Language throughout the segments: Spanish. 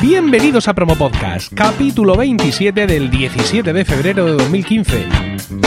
Bienvenidos a Promo Podcast, capítulo 27 del 17 de febrero de 2015.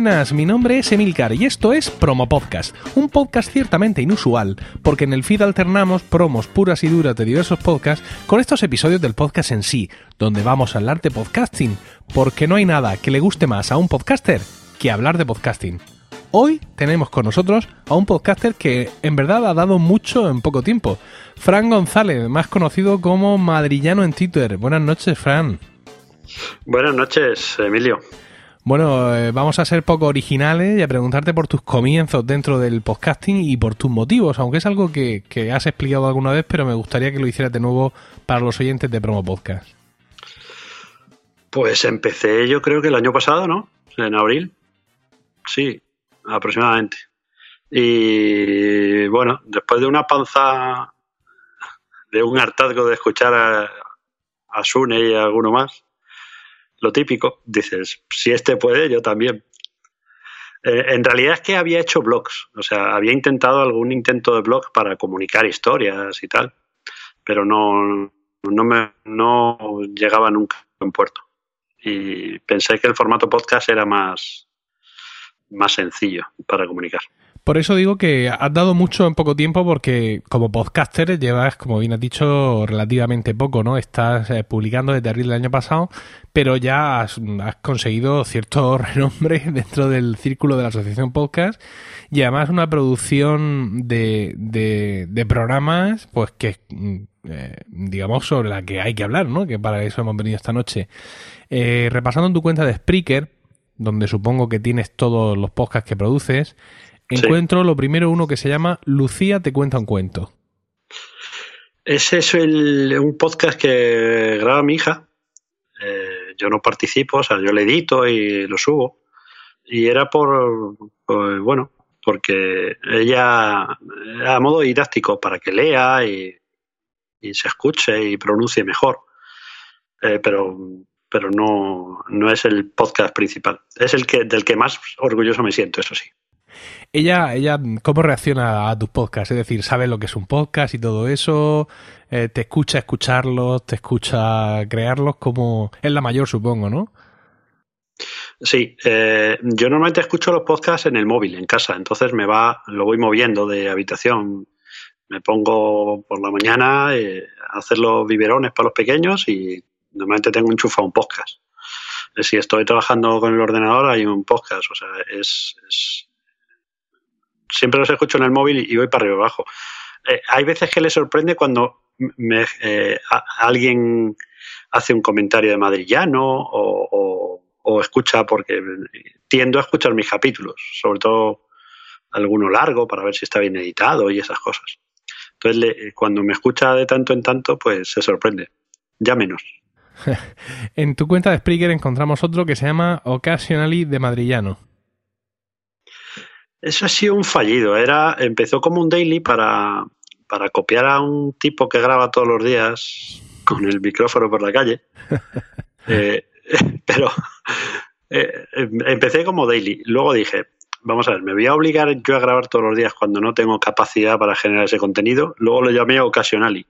Buenas, mi nombre es Emilcar y esto es Promo Podcast, un podcast ciertamente inusual, porque en el feed alternamos promos puras y duras de diversos podcasts con estos episodios del podcast en sí, donde vamos a hablar de podcasting, porque no hay nada que le guste más a un podcaster que hablar de podcasting. Hoy tenemos con nosotros a un podcaster que en verdad ha dado mucho en poco tiempo, Fran González, más conocido como Madrillano en Twitter. Buenas noches, Fran. Buenas noches, Emilio. Bueno, eh, vamos a ser poco originales y a preguntarte por tus comienzos dentro del podcasting y por tus motivos, aunque es algo que, que, has explicado alguna vez, pero me gustaría que lo hicieras de nuevo para los oyentes de Promo Podcast. Pues empecé yo creo que el año pasado, ¿no? En abril. Sí, aproximadamente. Y bueno, después de una panza, de un hartazgo de escuchar a, a Sune y a alguno más, lo típico, dices, si este puede, yo también. Eh, en realidad es que había hecho blogs, o sea, había intentado algún intento de blog para comunicar historias y tal, pero no, no, me, no llegaba nunca en puerto. Y pensé que el formato podcast era más, más sencillo para comunicar. Por eso digo que has dado mucho en poco tiempo porque como podcaster llevas, como bien has dicho, relativamente poco, ¿no? Estás eh, publicando desde abril del año pasado, pero ya has, conseguido cierto renombre dentro del círculo de la Asociación Podcast y además una producción de, de, de programas, pues que, eh, digamos, sobre la que hay que hablar, ¿no? Que para eso hemos venido esta noche. Eh, repasando en tu cuenta de Spreaker, donde supongo que tienes todos los podcasts que produces, encuentro sí. lo primero uno que se llama Lucía te cuenta un cuento. Ese es el, un podcast que graba mi hija. Eh, yo no participo, o sea, yo le edito y lo subo. Y era por, por bueno, porque ella, a modo didáctico, para que lea y, y se escuche y pronuncie mejor. Eh, pero pero no, no es el podcast principal. Es el que del que más orgulloso me siento, eso sí. Ella, ella, ¿cómo reacciona a tus podcasts? Es decir, ¿sabe lo que es un podcast y todo eso? Eh, ¿Te escucha escucharlos? ¿Te escucha crearlos? Como es la mayor, supongo, ¿no? Sí, eh, yo normalmente escucho los podcasts en el móvil, en casa, entonces me va, lo voy moviendo de habitación. Me pongo por la mañana eh, a hacer los biberones para los pequeños y normalmente tengo enchufado un podcast. Si estoy trabajando con el ordenador hay un podcast, o sea, es siempre los escucho en el móvil y voy para arriba abajo. Eh, hay veces que le sorprende cuando me, eh, alguien hace un comentario de madrillano o, escucha, porque tiendo a escuchar mis capítulos, sobre todo alguno largo para ver si está bien editado y esas cosas. Entonces, cuando me escucha de tanto en tanto, pues se sorprende. Ya menos. en tu cuenta de Spreaker encontramos otro que se llama Occasionally de Madrillano. Eso ha sido un fallido. Era, empezó como un daily para, para copiar a un tipo que graba todos los días con el micrófono por la calle. eh, pero eh, empecé como daily. Luego dije, vamos a ver, me voy a obligar yo a grabar todos los días cuando no tengo capacidad para generar ese contenido. Luego lo llamé Occasionally.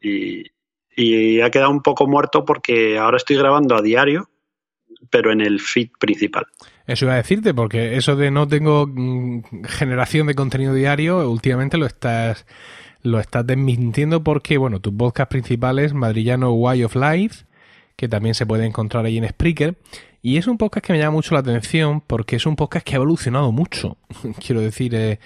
Y, y ha quedado un poco muerto porque ahora estoy grabando a diario, pero en el feed principal. Eso iba a decirte, porque eso de no tengo mm, generación de contenido diario, últimamente lo estás lo estás desmintiendo porque, bueno, tu podcast principal es Madrillano Way of Life, que también se puede encontrar ahí en Spreaker, y es un podcast que me llama mucho la atención porque es un podcast que ha evolucionado mucho. Quiero decir, eh,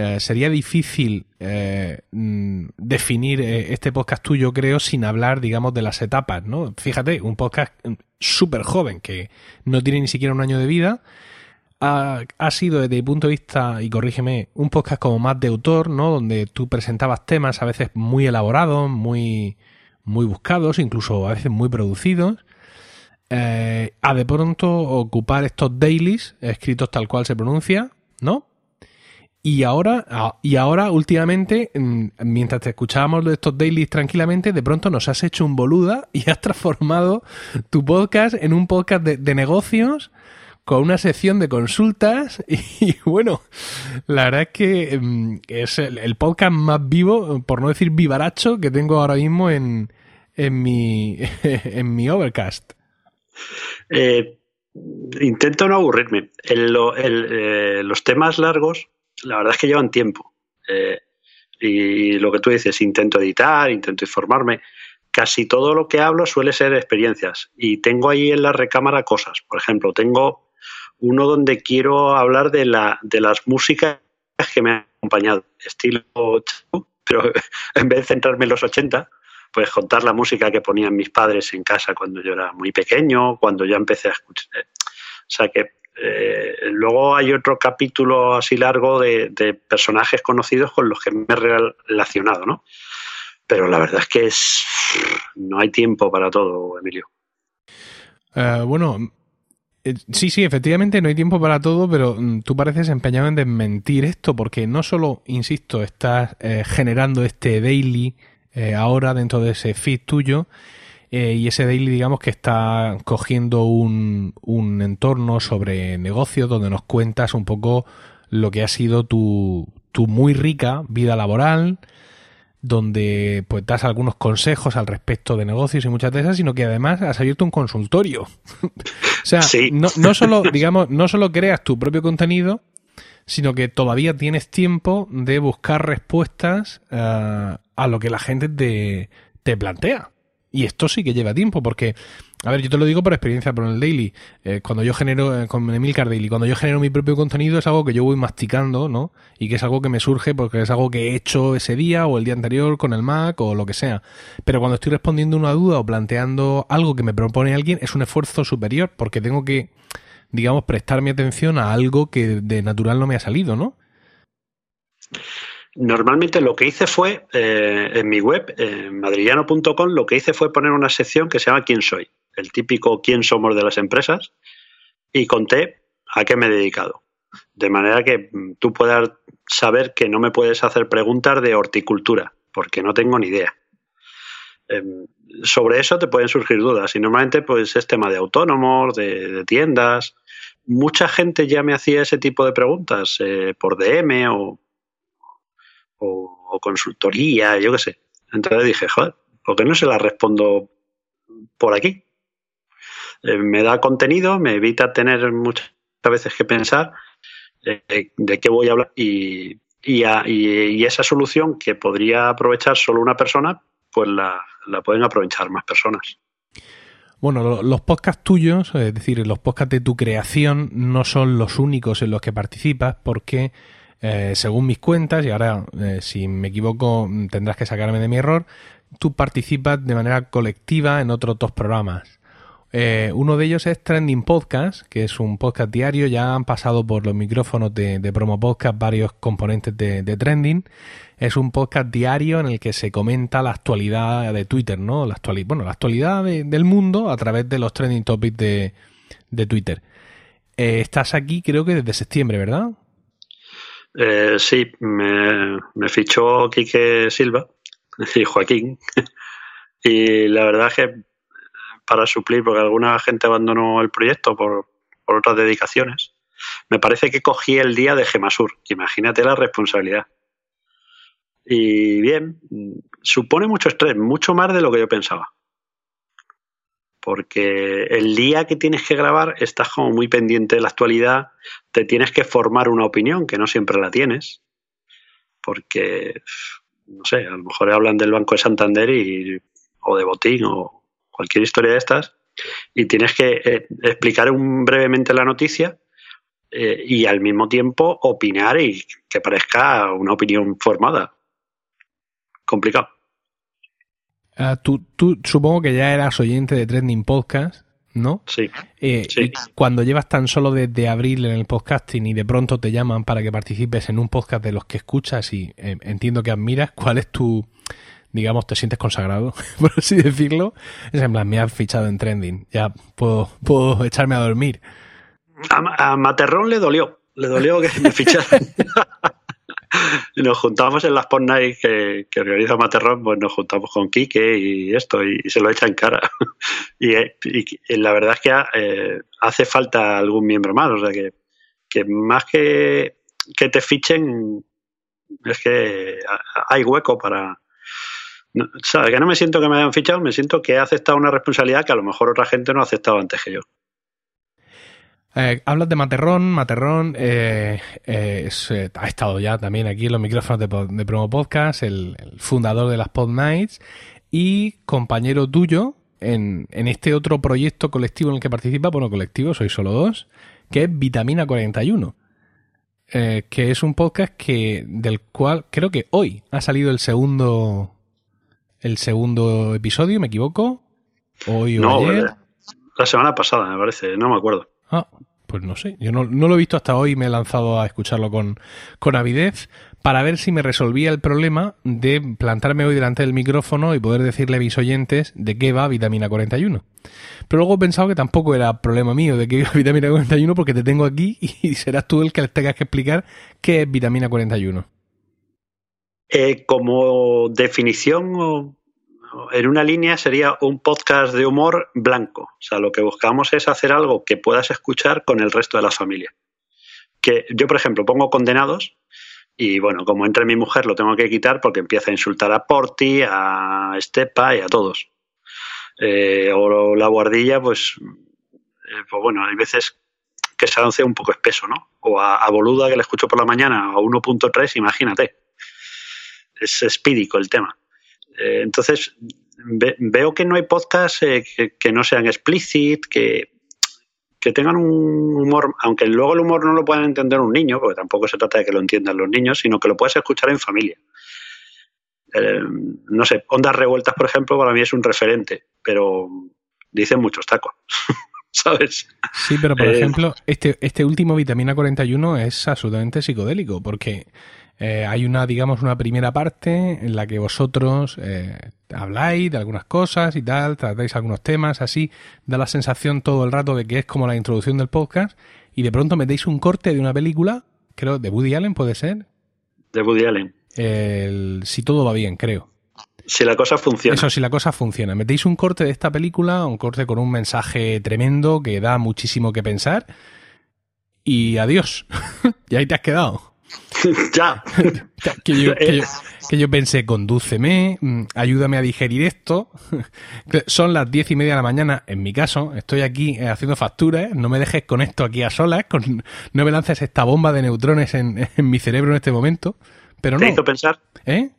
eh, sería difícil eh, definir eh, este podcast tuyo, creo, sin hablar, digamos, de las etapas, ¿no? Fíjate, un podcast súper joven que no tiene ni siquiera un año de vida. Ha, ha, sido, desde mi punto de vista, y corrígeme, un podcast como más de autor, ¿no? Donde tú presentabas temas a veces muy elaborados, muy, muy buscados, incluso a veces muy producidos. A de pronto ocupar estos dailies, escritos tal cual se pronuncia, ¿no? Y ahora, y ahora, últimamente, mm, mientras te escuchábamos estos dailies tranquilamente, de pronto nos has hecho un boluda y has transformado tu podcast en un podcast de, negocios con una sección de consultas. Y, bueno, la verdad es que mm, es el, podcast más vivo, por no decir vivaracho, que tengo ahora mismo en, en, mi, en mi Overcast. Eh, intento no aburrirme. Eh, los temas largos la verdad es que llevan tiempo. Eh, y lo que tú dices, intento editar, intento informarme. Casi todo lo que hablo suele ser experiencias. Y tengo ahí en la recámara cosas. Por ejemplo, tengo uno donde quiero hablar de, la, de las músicas que me han acompañado, estilo pero en vez de centrarme en los 80, pues contar la música que ponían mis padres en casa cuando yo era muy pequeño, cuando ya empecé a escuchar. O sea que eh, luego hay otro capítulo así largo de, personajes conocidos con los que me he relacionado, ¿no? Pero la verdad es que es, no hay tiempo para todo, Emilio. Eh, bueno, eh, sí, sí, efectivamente no hay tiempo para todo, pero mm, tú pareces empeñado en desmentir esto, porque no solo, insisto, estás generando este daily ahora dentro de ese feed tuyo, eh, y ese daily, digamos que está cogiendo un, un entorno sobre negocios donde nos cuentas un poco lo que ha sido tu, tu muy rica vida laboral, donde pues das algunos consejos al respecto de negocios y muchas de esas, sino que además has abierto un consultorio. o sea, no, no, solo, digamos, no solo creas tu propio contenido, sino que todavía tienes tiempo de buscar respuestas eh, a lo que la gente te, te plantea. Y esto sí que lleva tiempo, porque, a ver, yo te lo digo por experiencia, por el daily. Eh, cuando yo genero, eh, con Emilcar Daily, cuando yo genero mi propio contenido es algo que yo voy masticando, ¿no? Y que es algo que me surge porque es algo que he hecho ese día o el día anterior con el Mac o lo que sea. Pero cuando estoy respondiendo una duda o planteando algo que me propone alguien, es un esfuerzo superior, porque tengo que, digamos, prestar mi atención a algo que de natural no me ha salido, ¿no? Normalmente lo que hice fue, eh, en mi web, en madrillano.com, lo que hice fue poner una sección que se llama ¿Quién soy? El típico ¿Quién somos de las empresas? Y conté a qué me he dedicado. De manera que mm, tú puedas saber que no me puedes hacer preguntas de horticultura, porque no tengo ni idea. Em, sobre eso te pueden surgir dudas y normalmente pues es tema de autónomos, de, tiendas. Mucha gente ya me hacía ese tipo de preguntas eh, por DM o o, consultoría, yo qué sé. Entonces dije, joder, ¿por qué no se la respondo por aquí? Eh, me da contenido, me evita tener muchas veces que pensar eh, de qué voy a hablar y, y, esa solución que podría aprovechar solo una persona, pues la, la pueden aprovechar más personas. Bueno, los podcasts tuyos, es decir, los podcasts de tu creación, no son los únicos en los que participas porque eh, según mis cuentas, y ahora eh, si me equivoco tendrás que sacarme de mi error, tú participas de manera colectiva en otros dos programas. Eh, uno de ellos es Trending Podcast, que es un podcast diario. Ya han pasado por los micrófonos de, Promo Podcast varios componentes de, Trending. Es un podcast diario en el que se comenta la actualidad de Twitter, ¿no? La actualidad, bueno, la actualidad del mundo a través de los trending topics de, Twitter. estás aquí creo que desde septiembre, ¿verdad? Eh, sí, me, fichó Quique Silva y Joaquín. y la verdad es que para suplir, porque alguna gente abandonó el proyecto por, otras dedicaciones, me parece que cogí el día de Gemasur. Imagínate la responsabilidad. Y bien, supone mucho estrés, mucho más de lo que yo pensaba porque el día que tienes que grabar estás como muy pendiente de la actualidad, te tienes que formar una opinión, que no siempre la tienes, porque, no sé, a lo mejor hablan del Banco de Santander y, o de Botín o cualquier historia de estas, y tienes que eh, explicar un, brevemente la noticia eh, y al mismo tiempo opinar y que parezca una opinión formada. Complicado. Ah, tú, tú supongo que ya eras oyente de Trending Podcast, ¿no? Sí. Eh, cuando llevas tan solo desde abril en el podcasting y de pronto te llaman para que participes en un podcast de los que escuchas y eh, entiendo que admiras, ¿cuál es tu, digamos, te sientes consagrado, por así decirlo? Es en plan, me has fichado en Trending, ya puedo, puedo echarme a dormir. A, a Materrón le dolió, le dolió que me ficharan. nos juntamos en las Pod Night que, organiza Materrón, pues nos juntamos con Quique y esto, y, se lo echa en cara. y, la verdad es que eh, hace falta algún miembro más, o sea que, que más que, que te fichen, es que hay hueco para, no, Que no me siento que me hayan fichado, me siento que he aceptado una responsabilidad que a lo mejor otra gente no ha aceptado antes que yo. Eh, hablas de Materrón. Materrón eh, eh, ha estado ya también aquí en los micrófonos de, Promo Podcast, el, fundador de las Pod Nights y compañero tuyo en, en, este otro proyecto colectivo en el que participa. Bueno, colectivo, soy solo dos, que es Vitamina 41. que es un podcast que del cual creo que hoy ha salido el segundo el segundo episodio, ¿me equivoco? Hoy o no, ayer. La semana pasada, me parece, no me acuerdo. Ah, pues no sé, yo no, lo he visto hasta hoy, me he lanzado a escucharlo con, con avidez para ver si me resolvía el problema de plantarme hoy delante del micrófono y poder decirle a mis oyentes de qué va vitamina 41. Pero luego he pensado que tampoco era problema mío de qué va vitamina 41 porque te tengo aquí y serás tú el que les tengas que explicar qué es vitamina 41. Eh, como definición en una línea sería un podcast de humor blanco. O sea, lo que buscamos es hacer algo que puedas escuchar con el resto de la familia. Que yo, por ejemplo, pongo condenados y bueno, como entre mi mujer lo tengo que quitar porque empieza a insultar a Porti, a Estepa y a todos. Eh, o la guardilla, pues, eh, pues bueno, hay veces que se hace un poco espeso, ¿no? O a, a Boluda que le escucho por la mañana a 1.3, imagínate. Es espídico el tema. Eh, entonces, veo que no hay podcasts eh, que, no sean explícit, que, que tengan un humor, aunque luego el humor no lo puedan entender un niño, porque tampoco se trata de que lo entiendan los niños, sino que lo puedas escuchar en familia. Eh, no sé, Ondas Revueltas, por ejemplo, para mí es un referente, pero dicen muchos tacos. ¿Sabes? Sí, pero por ejemplo, este, este último Vitamina 41 es absolutamente psicodélico, porque eh, hay una, digamos, una primera parte en la que vosotros eh, habláis de algunas cosas y tal, tratáis algunos temas, así, da la sensación todo el rato de que es como la introducción del podcast, y de pronto metéis un corte de una película, creo, de Woody Allen, ¿puede ser? De Woody Allen. El, si todo va bien, creo. Si la cosa funciona. Eso, si la cosa funciona. Metéis un corte de esta película, un corte con un mensaje tremendo que da muchísimo que pensar. Y adiós. y ahí te has quedado. ya. que, yo, pensé, condúceme, mm, ayúdame a digerir esto. Son las diez y media de la mañana, en mi caso, estoy aquí eh, haciendo facturas, no me dejes con esto aquí a solas, no me lances esta bomba de neutrones en, mi cerebro en este momento. Pero ¿Te hizo pensar? ¿Eh?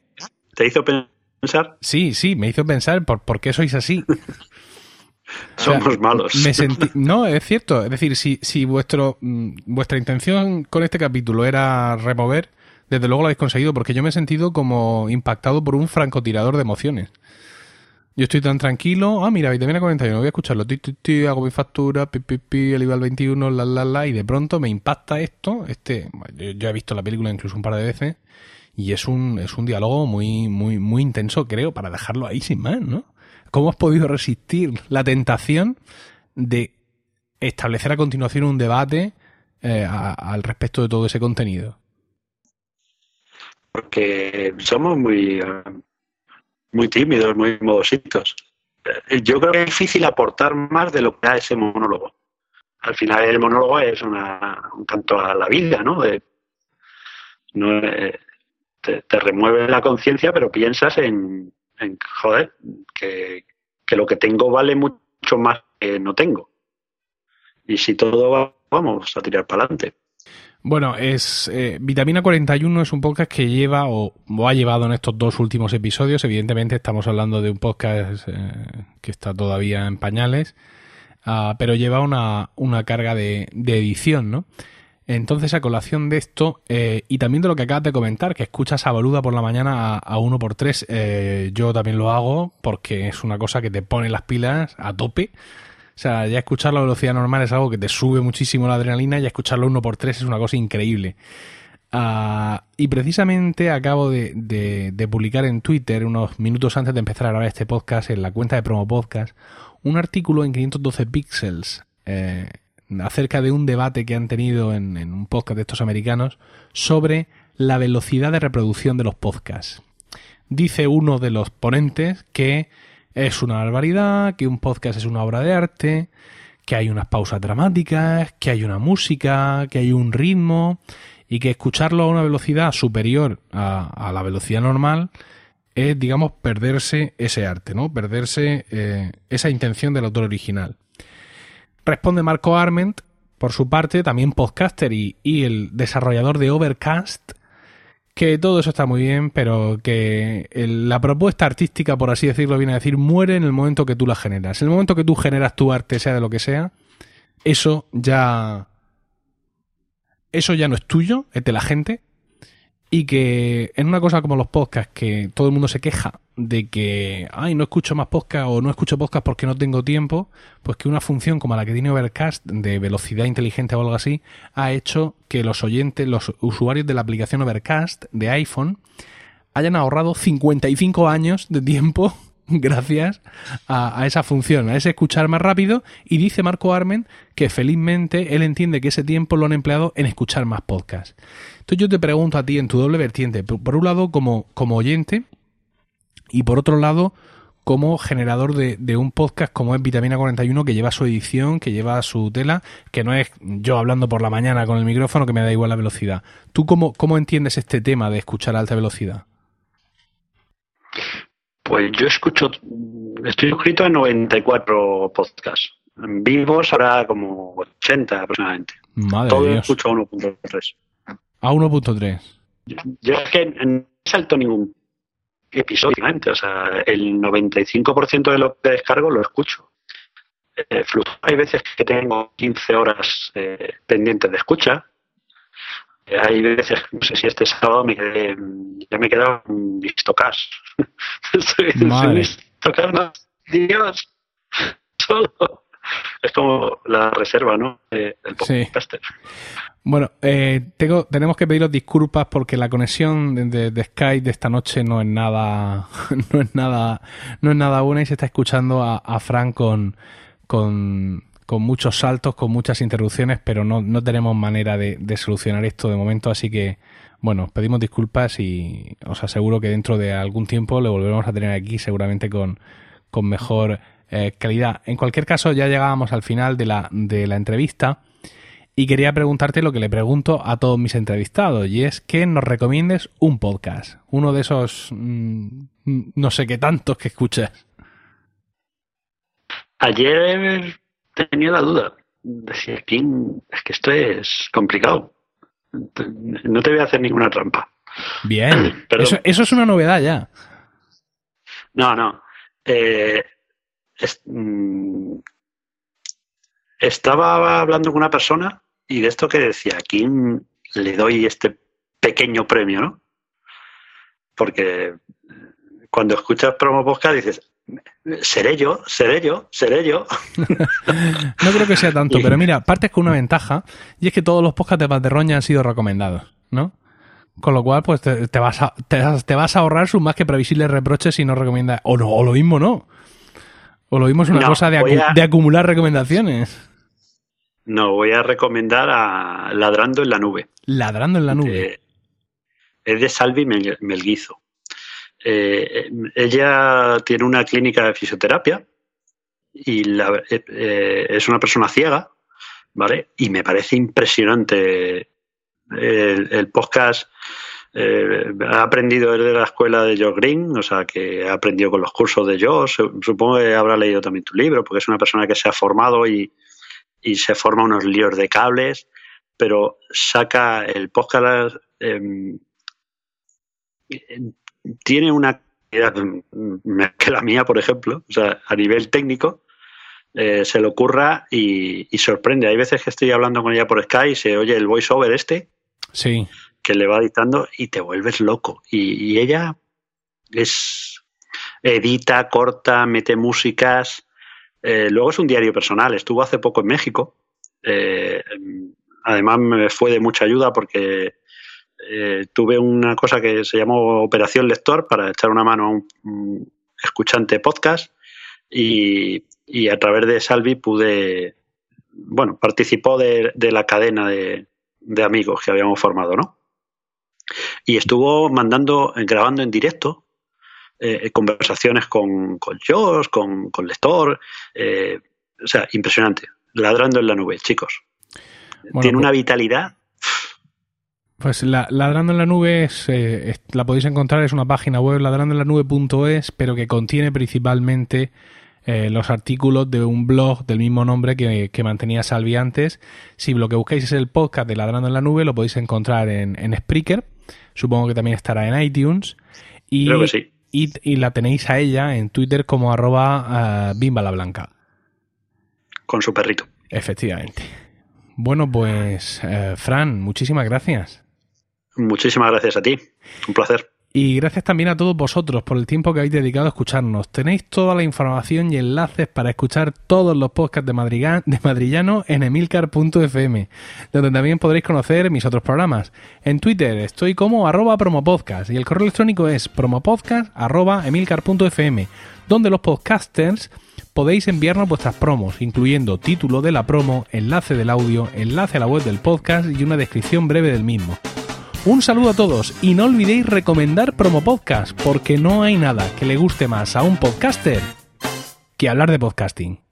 ¿Te hizo pensar? Sí, sí, me hizo pensar por, por qué sois así. Somos malos. no, es cierto. Es decir, si, si vuestro, mm, vuestra intención con este capítulo era remover, desde luego lo habéis conseguido, porque yo me he sentido como impactado por un francotirador de emociones. Yo estoy tan tranquilo, ah, mira, vitamina 41, voy a escucharlo, ti, hago mi factura, pi, pi, pi, el IVA 21, la, la, la, y de pronto me impacta esto, este, yo, he visto la película incluso un par de veces, y es un, es un diálogo muy, muy, muy intenso, creo, para dejarlo ahí sin más, ¿no? ¿Cómo has podido resistir la tentación de establecer a continuación un debate eh, al respecto de todo ese contenido? Porque somos muy, eh, muy tímidos, muy modositos. Eh, yo creo que es difícil aportar más de lo que da ese monólogo. Al final el monólogo es una, un canto a la vida, ¿no? no te, te, remueve la conciencia, pero piensas en, en joder, que, lo que tengo vale mucho más que no tengo. Y si todo va, vamos a tirar para adelante. Bueno, es eh, Vitamina 41 es un podcast que lleva o, ha llevado en estos dos últimos episodios. Evidentemente estamos hablando de un podcast eh, que está todavía en pañales, ah, pero lleva una, una carga de, de edición, ¿no? Entonces, a colación de esto, eh, y también de lo que acabas de comentar, que escuchas a Boluda por la mañana a, uno por tres, eh, yo también lo hago porque es una cosa que te pone las pilas a tope. O sea, ya escucharlo a velocidad normal es algo que te sube muchísimo la adrenalina y escucharlo uno por tres es una cosa increíble. Ah, y precisamente acabo de, publicar en Twitter, unos minutos antes de empezar a grabar este podcast, en la cuenta de Promo Podcast, un artículo en 512 píxeles. Eh, acerca de un debate que han tenido en, un podcast de estos americanos sobre la velocidad de reproducción de los podcasts. Dice uno de los ponentes que es una barbaridad, que un podcast es una obra de arte, que hay unas pausas dramáticas, que hay una música, que hay un ritmo y que escucharlo a una velocidad superior a, la velocidad normal es, digamos, perderse ese arte, ¿no? Perderse eh, esa intención del autor original. Responde Marco Arment, por su parte, también podcaster y, el desarrollador de Overcast, que todo eso está muy bien, pero que la propuesta artística, por así decirlo, viene a decir, muere en el momento que tú la generas. En el momento que tú generas tu arte, sea de lo que sea, eso ya... Eso ya no es tuyo, es de la gente, y que en una cosa como los podcasts, que todo el mundo se queja de que, ay, no escucho más podcast o no escucho podcast porque no tengo tiempo, pues que una función como la que tiene Overcast de velocidad inteligente o algo así, ha hecho que los oyentes, los usuarios de la aplicación Overcast de iPhone, hayan ahorrado 55 años de tiempo gracias a, esa función, a ese escuchar más rápido. Y dice Marco Armen que felizmente él entiende que ese tiempo lo han empleado en escuchar más podcasts. Entonces yo te pregunto a ti en tu doble vertiente, por un lado como, como oyente y por otro lado como generador de, un podcast como es Vitamina 41 que lleva su edición, que lleva su tela, que no es yo hablando por la mañana con el micrófono que me da igual la velocidad. ¿Tú cómo, cómo entiendes este tema de escuchar a alta velocidad? Pues yo escucho, estoy suscrito a 94 podcasts. En vivos habrá como 80 aproximadamente. Madre Todo Dios. escucho a 1.3. A 1.3. Yo, es que no salto ningún episodio, o sea, el 95% de lo que descargo lo escucho. Eh, hay veces que tengo 15 horas eh, pendientes de escucha. Hay veces, no sé si este sábado me quedé, ya me he quedado un cash. Madre. Dios, solo. Es como la reserva, ¿no? el sí. Bueno, eh, tengo, tenemos que pediros disculpas porque la conexión de, de, Skype de esta noche no es nada, no es nada, no es nada buena y se está escuchando a, a Frank con, con, con, muchos saltos, con muchas interrupciones, pero no, no tenemos manera de, solucionar esto de momento, así que bueno, pedimos disculpas y os aseguro que dentro de algún tiempo le volveremos a tener aquí, seguramente con, con mejor eh, calidad. En cualquier caso, ya llegábamos al final de la, de la entrevista. Y quería preguntarte lo que le pregunto a todos mis entrevistados, y es que nos recomiendes un podcast, uno de esos mm, no sé qué tantos que escuchas. Ayer tenía la duda. Decía, ¿quién? Es que esto es complicado. No te voy a hacer ninguna trampa. Bien, eso, es una novedad ya. No, no. Eh, mm, estaba hablando con una persona y de esto que decía, ¿a quién le doy este pequeño premio, no? Porque cuando escuchas promo podcast dices, seré yo, seré yo, seré yo. no creo que sea tanto, pero mira, partes con una ventaja y es que todos los podcasts de Valderroña han sido recomendados, ¿no? Con lo cual, pues te, vas, a, te, vas a ahorrar sus más que previsibles reproches si no recomiendas. O no, o lo mismo no. O lo mismo es una cosa de, de acumular recomendaciones. No, voy a recomendar a Ladrando en la Nube. Ladrando en la Nube. es de Salvi Melguizo. Eh, ella tiene una clínica de fisioterapia y eh, eh, es una persona ciega, ¿vale? Y me parece impresionante el, podcast. ha aprendido desde la escuela de Joe Green, o sea, que ha aprendido con los cursos de Joe. Supongo que habrá leído también tu libro, porque es una persona que se ha formado y, y se forma unos líos de cables, pero saca el podcast, em, tiene una que la mía, por ejemplo, o sea, a nivel técnico, eh, se le ocurra y, sorprende. Hay veces que estoy hablando con ella por Skype y se oye el voiceover este, sí. que le va dictando y te vuelves loco. Y, y ella es edita, corta, mete músicas, eh, luego es un diario personal. Estuvo hace poco en México. Eh, además me fue de mucha ayuda porque eh, tuve una cosa que se llamó Operación Lector para echar una mano a un, escuchante podcast y, a través de Salvi pude, bueno, participó de, la cadena de, amigos que habíamos formado, ¿no? Y estuvo mandando, grabando en directo eh, conversaciones con, con Josh, con, con Lector. Eh, o sea, impresionante. Ladrando en la nube, chicos. Tiene una pues- vitalidad. Pues la, Ladrando en la Nube eh, es, la podéis encontrar, es una página web ladrandoenlanube.es, pero que contiene principalmente los artículos de un blog del mismo nombre que, mantenía Salvi antes. Si lo que buscáis es el podcast de Ladrando en la Nube, lo podéis encontrar en, en Spreaker. Supongo que también estará en iTunes. Y, Creo que sí. y, la tenéis a ella en Twitter como arroba uh, Bimba la Blanca. Con su perrito. Efectivamente. Bueno, pues, eh, Fran, muchísimas gracias. Muchísimas gracias a ti. Un placer. Y gracias también a todos vosotros por el tiempo que habéis dedicado a escucharnos. Tenéis toda la información y enlaces para escuchar todos los podcasts de, de Madrillano en emilcar.fm, donde también podréis conocer mis otros programas. En Twitter estoy como arroba promopodcast y el correo electrónico es promopodcast arroba emilcar.fm, donde los podcasters podéis enviarnos vuestras promos, incluyendo título de la promo, enlace del audio, enlace a la web del podcast y una descripción breve del mismo. Un saludo a todos y no olvidéis recomendar Promo Podcast porque no hay nada que le guste más a un podcaster que hablar de podcasting.